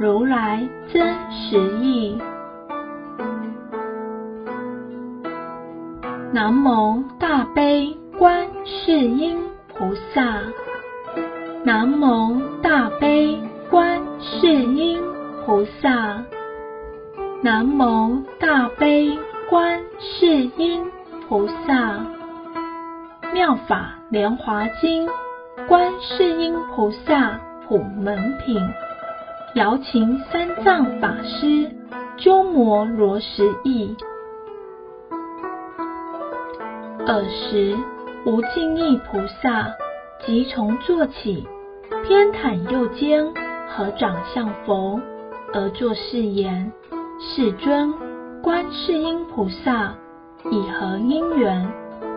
如来真实义。南无大悲观世音菩萨。南无大悲观世音菩萨。南无大悲观世音菩萨。妙法莲华经，观世音菩萨普门品。瑶琴三藏法师鸠摩罗什译。尔时，无尽意菩萨即从坐起，偏袒右肩，合掌向佛，而作是言：“世尊，观世音菩萨以何因缘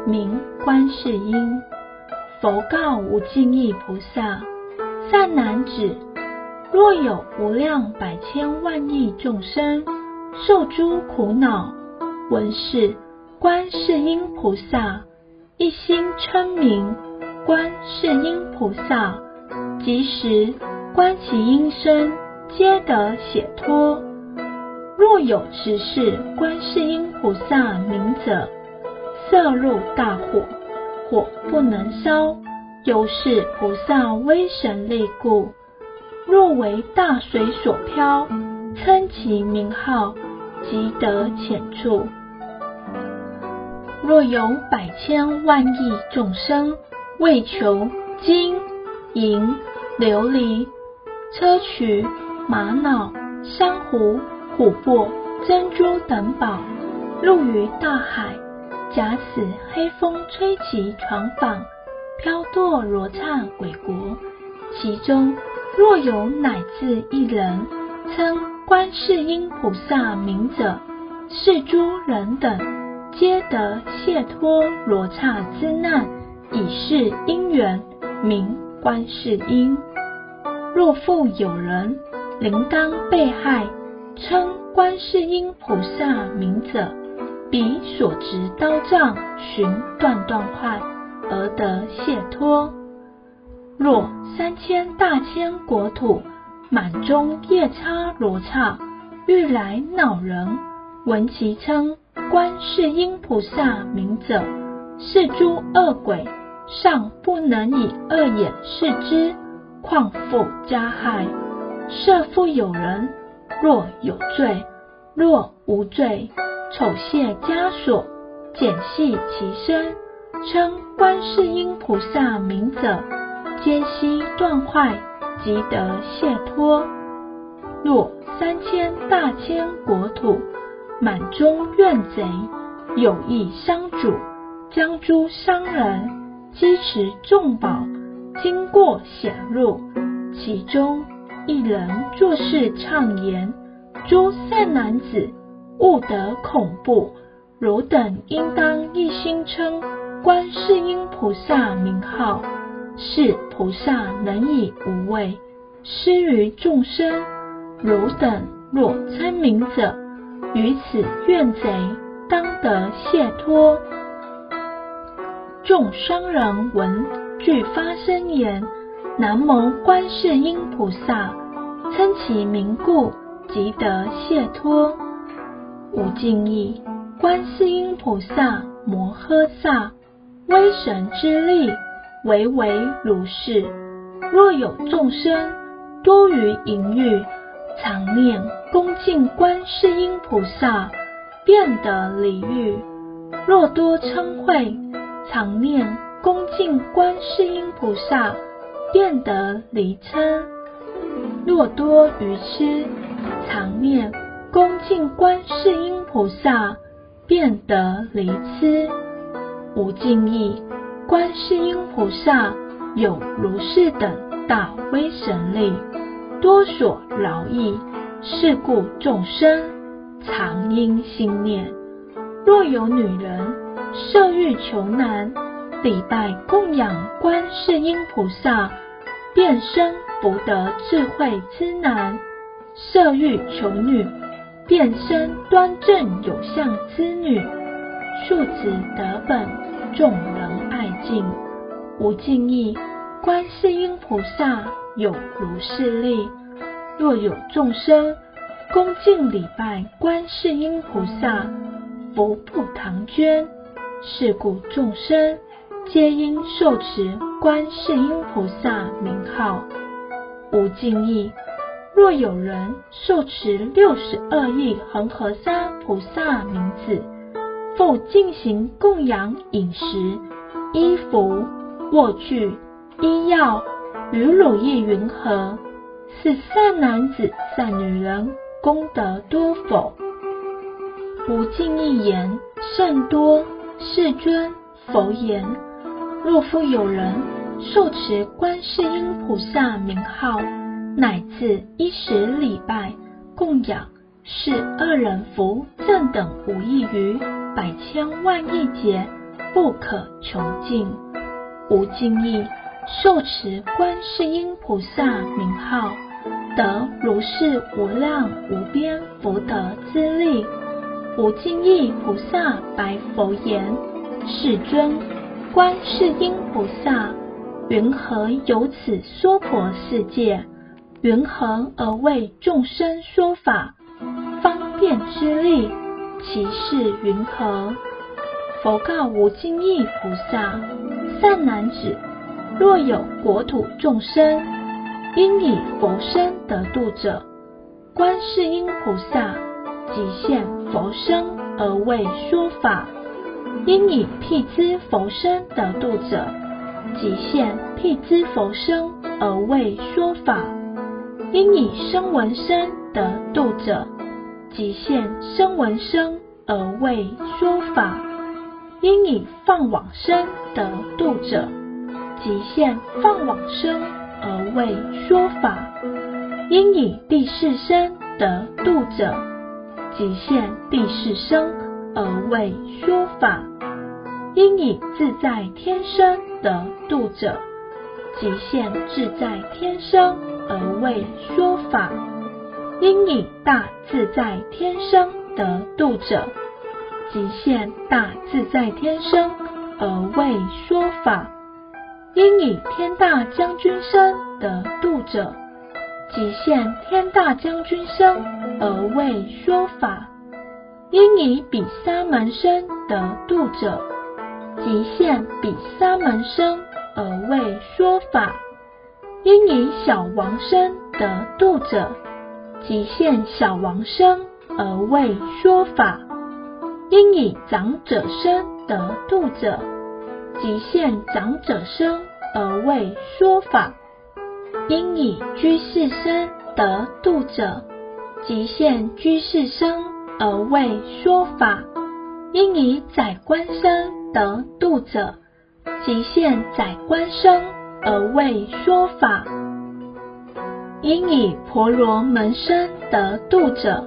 名观世音？”佛告无尽意菩萨：“善男子。”若有无量百千万亿众生受诸苦恼，闻是观世音菩萨一心称名，观世音菩萨即时观其音声，皆得解脱。若有执事观世音菩萨名者，色入大火，火不能烧，由是菩萨威神力故。若为大水所漂，称其名号，即得浅处。若有百千万亿众生为求金银琉璃、砗磲玛瑙、珊瑚、琥珀、珍珠等宝，入于大海，假使黑风吹其船舫，飘堕罗刹鬼国，其中。若有乃至一人称观世音菩萨名者，是诸人等皆得解脱罗刹之难，以是因缘名观世音。若复有人临当被害，称观世音菩萨名者，彼所执刀杖寻断断坏，而得解脱。若三千大千国土满中夜叉罗刹欲来恼人，闻其称观世音菩萨名者，是诸恶鬼尚不能以恶眼视之，况复加害。设复有人，若有罪，若无罪，丑械枷锁，剪系其身，称观世音菩萨名者。皆悉断坏，即得解脱。若三千大千国土满中怨贼，有意伤主，将诸商人积持重宝，经过险路，其中一人作是唱言：诸善男子，勿得恐怖，汝等应当一心称观世音菩萨名号。是菩萨能以无畏施于众生。汝等若称名者，于此怨贼当得解脱。众商人闻，具发声言：南无观世音菩萨，称其名故，即得解脱。无尽意，观世音菩萨摩诃萨，威神之力，唯为如是。若有众生多于淫欲，常念恭敬观世音菩萨，便得离欲；若多嗔恚，常念恭敬观世音菩萨，便得离嗔；若多愚痴，常念恭敬观世音菩萨，便得离痴。无尽意，观世音菩萨有如是等大威神力，多所饶益。是故众生常应心念：若有女人色欲求男，礼拜供养观世音菩萨，便生福德智慧之男；色欲求女，便生端正有相之女。庶子得本，众人敬。无尽意，观世音菩萨有如是力。若有众生恭敬礼拜观世音菩萨，福布唐捐，是故众生皆应受持观世音菩萨名号。无尽意，若有人受持六十二亿恒河沙菩萨名字，复进行供养饮食、衣服、卧具、医药与乳液云何？是善男子、善女人，功德多否？不尽一言甚多。世尊，佛言：若复有人受持观世音菩萨名号，乃至一时礼拜供养，是二人福正等无异于百千万亿劫，不可穷尽。无尽意。受持观世音菩萨名号，得如是无量无边福德之力。无尽意菩萨白佛言：“世尊，观世音菩萨云何有此娑婆世界？云何而为众生说法方便之力？其事云何？”佛告无尽意菩萨：“善男子。”若有国土众生，应以佛身得度者，观世音菩萨即现佛身而为说法；应以辟支佛身得度者，即现辟支佛身而为说法；应以声闻身得度者，即现声闻身而为说法；应以放往生得度者。即现放往生而为说法，应以地势生得度者，即现地势生而为说法；应以自在天生得度者，即现自在天生而为说法；应以大自在天生得度者，即现大自在天身而为说法。应以天大将军身得度者，即现天大将军身而为说法；应以比沙门身得度者，即现比沙门身而为说法；应以小王身得度者，即现小王身而为说法；应以长者身得度者。即现长者身而为说法，应以居士身得度者，即现居士身而为说法；应以宰官身得度者，即现宰官身而为说法；应以婆罗门身得度者，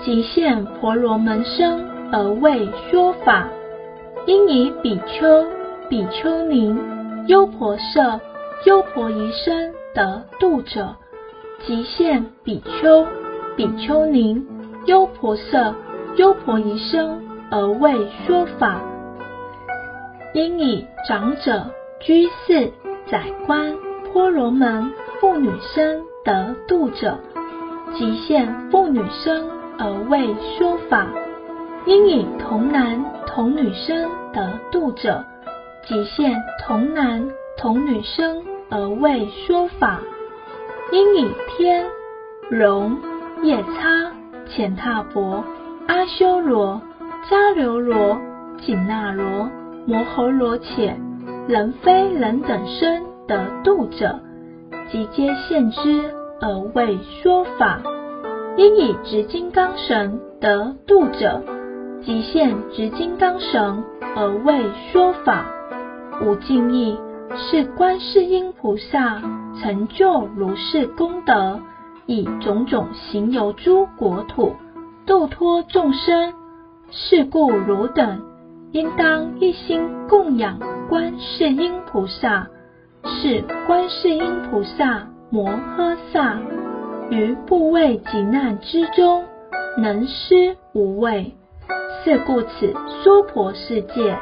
即现婆罗门身而为说法；应以比丘。比丘尼、优婆塞优婆夷生得度者，即现比丘、比丘尼、优婆塞、优婆夷生而为说法。应以长者、居士、宰官、婆罗门、妇女生得度者，即现妇女生而为说法。应以童男童女生得度者，即现童男童女生而为说法。应以天、龙、夜叉、乾闥婆、阿修罗、迦楼罗、紧那罗、摩睺罗伽、人非人等身得度者，即皆现之而为说法。应以执金刚神得度者，即现执金刚绳而为说法，无尽意是观世音菩萨成就如是功德，以种种行游诸国土，度脱众生。是故汝等应当一心供养观世音菩萨，是观世音菩萨摩诃萨，于怖畏急难之中，能施无畏。是故此娑婆世界，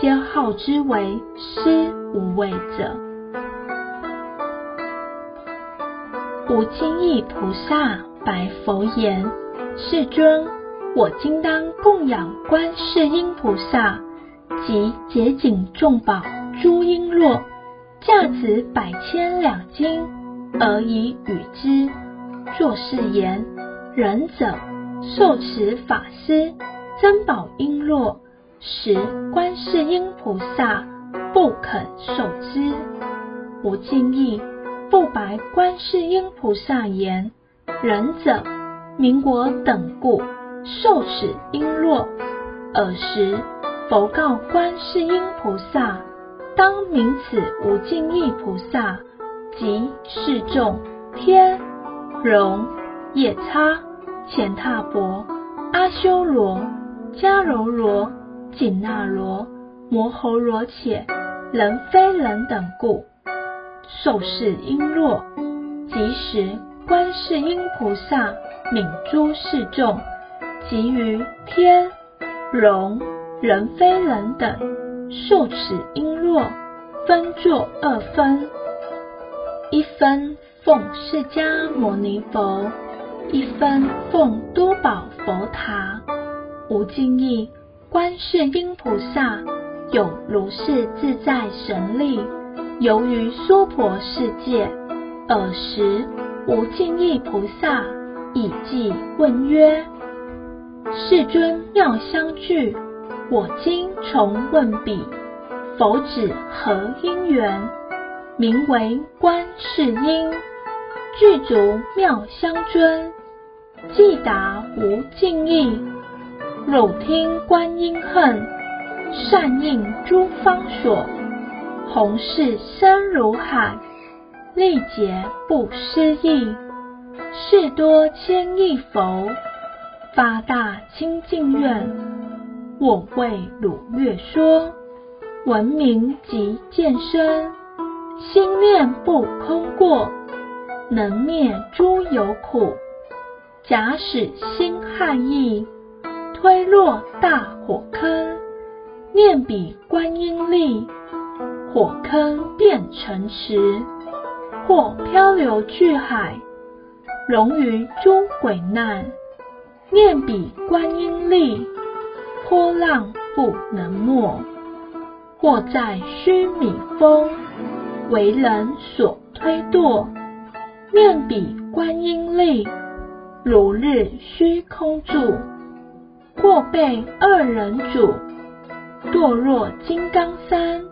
皆号之为施无畏者。无尽意菩萨白佛言：“世尊，我今当供养观世音菩萨，及结锦众宝诸璎珞，价值百千两金，而以与之。作是言：仁者，受持法师。”珍宝璎珞，时观世音菩萨不肯受之。无尽意不白观世音菩萨言：“仁者，民国等故受此璎珞。”尔时佛告观世音菩萨：“当名此无尽意菩萨，即是众天、龙、夜叉、乾闥婆、阿修罗。”迦楼罗、紧那罗、摩睺罗伽、人非人等故受是瓔珞。即时观世音菩萨愍诸世众，及于天、龙、人非人等受此瓔珞，分作二分：一分奉释迦牟尼佛，一分奉多宝佛塔。无尽意，观世音菩萨有如是自在神力，游于娑婆世界。尔时，无尽意菩萨以偈问曰：“世尊妙相具，我今重问彼，佛指何因缘？名为观世音，具足妙相尊，偈答无尽意。”汝听观音恨，善应诸方所，弘誓深如海，历劫不思议。是多千亿佛，发大清净愿，我为汝略说，闻名即见身，心念不空过，能灭诸有苦。假使心害意。推落大火坑，念彼观音力，火坑变成池；或漂流巨海，融于诸鬼难，念彼观音力，波浪不能没；或在须弥峰，为人所推堕，念彼观音力，如日虚空住。或被恶人阻，堕落金刚山，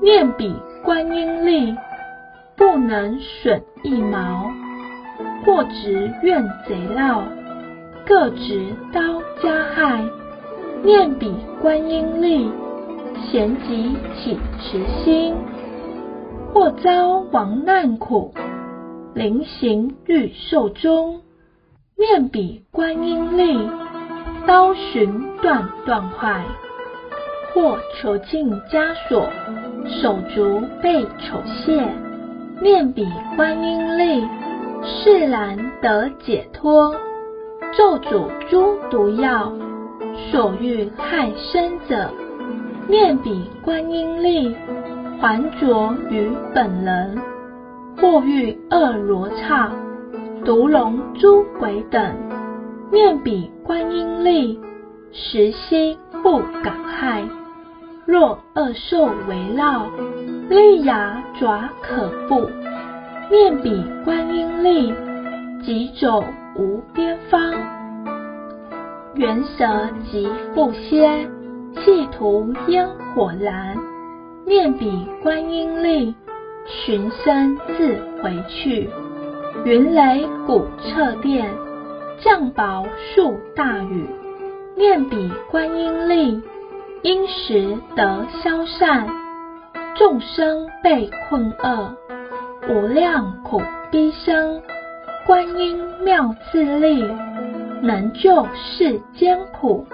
念彼观音力，不能损一毛；或执怨贼绕，各执刀加害，念彼观音力，咸即起慈心；或遭亡难苦，临行欲寿终，念彼观音力。刀寻断断坏，或囚禁枷锁，手足被丑械，念彼观音力，释然得解脱。咒诅诸毒药，所欲害身者，念彼观音力，还着于本人。或欲恶罗刹、毒龙、诸鬼等，念彼观音力，实悉不敢害。若恶兽围绕，利牙爪可怖，念彼观音力，疾走无边方。猿蛇及蝮蝎，企图烟火燃，念彼观音力，寻声自回去。云雷鼓掣电，降雹数大雨，念彼观音力。因时得消散，众生被困厄，无量苦逼生。观音妙自力，能救世间苦，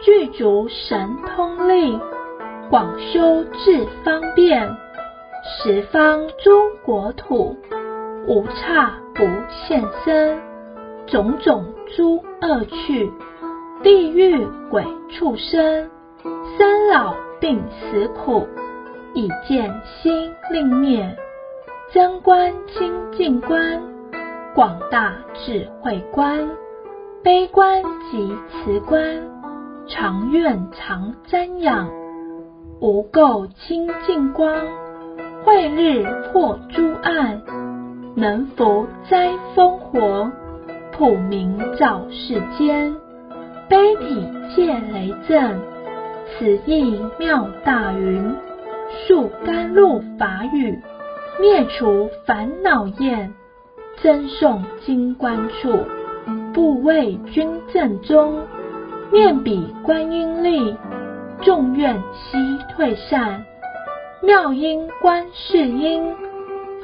具足神通力，广修智方便，十方诸国土，无刹不现身，种种诸恶趣，地狱鬼畜生。生老病死苦，以见心令灭。真观清净观，广大智慧观，悲观及慈观，常愿常瞻仰。无垢清净光，慧日破诸暗，能伏灾风火，普明照世间。悲体戒雷震。此意妙大云，速甘露法雨，灭除烦恼焰，增送经观处，不畏君正中，念彼观音力，众怨悉退散。妙音观世音，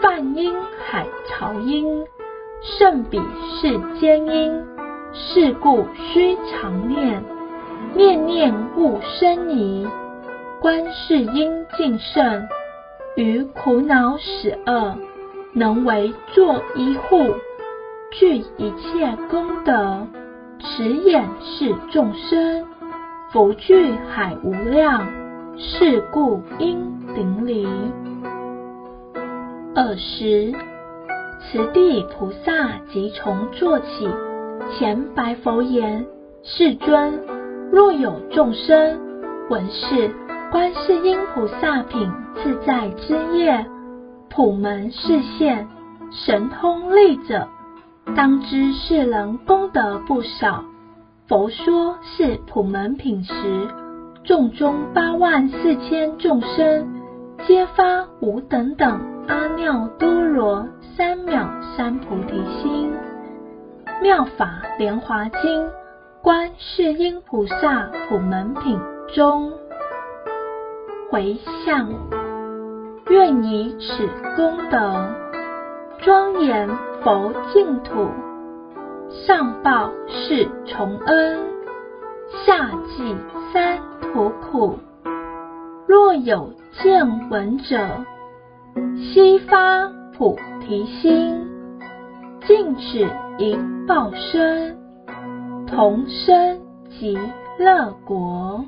梵音海潮音，胜彼世间因，是故须常念。念念勿生疑，观世音净圣，于苦恼使恶，能为作依护，具一切功德，慈眼视众生，福聚海无量，是故应顶礼。尔时，慈地菩萨即从坐起，前白佛言：“世尊。”若有众生闻是观世音菩萨品自在之业，普门示现，神通力者，当知是人功德不少。佛说是普门品时，众中八万四千众生，皆发无等等阿耨多罗三藐三菩提心。妙法莲华经。观世音菩萨普门品中，回向，愿以此功德，庄严佛净土，上报四重恩，下济三途苦。若有见闻者，悉发菩提心，尽此一报身。同生极乐国。